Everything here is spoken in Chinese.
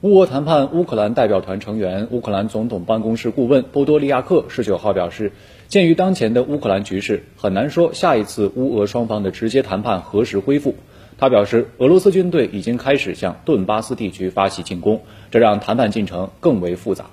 乌俄谈判乌克兰代表团成员乌克兰总统办公室顾问波多利亚克十九号表示鉴于当前的乌克兰局势很难说下一次乌俄双方的直接谈判何时恢复。他表示俄罗斯军队已经开始向顿巴斯地区发起进攻这让谈判进程更为复杂。